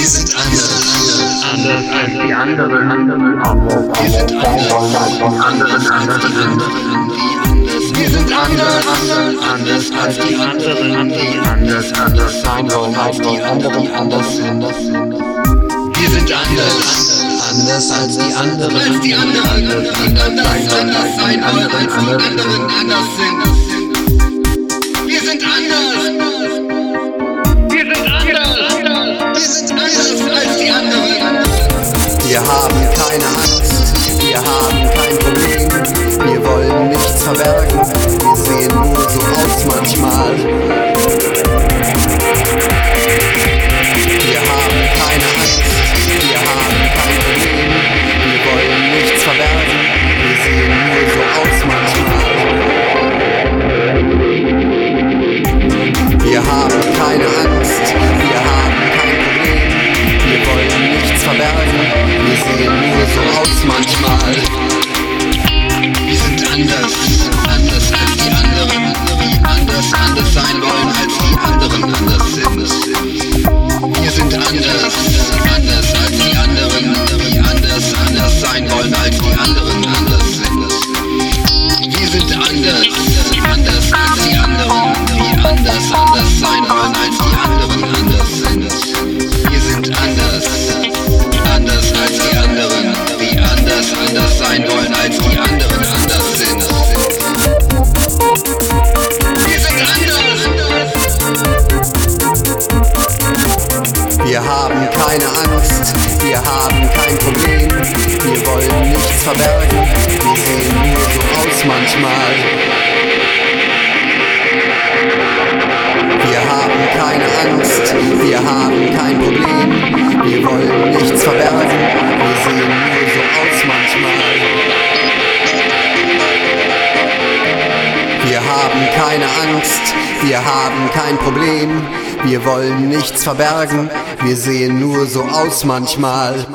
Wir sind anders. Anders als die anderen. Wir sind anders. Anderen, anderen, Wir sind anders. anders als die anderen, die anders, anders sein wollen als die anderen, anders sind. Wir sind anders. Anders als die anderen, Als die anderen. anders, anders sein wollen als die als anderen, die anders sind. Wir sind anders. Haben keine Angst, wir haben kein Problem, wir wollen nichts verbergen, wir sehen nur so aus manchmal. Wir haben keine Angst, wir haben kein Problem, wir wollen nichts verbergen, wir sehen nur so aus manchmal. Wir haben keine Angst, wir haben kein Problem, wir wollen nichts verbergen, wir sehen nur so aus manchmal. Wir sind anders. Angst, wir haben kein Problem, wir wollen nichts verbergen, wir sehen nur so aus manchmal. Wir haben keine Angst, wir haben kein Problem, wir wollen nichts verbergen, wir sehen nur so aus manchmal. Wir haben keine Angst, wir haben kein Problem, wir wollen nichts verbergen, wir sehen nur so aus manchmal.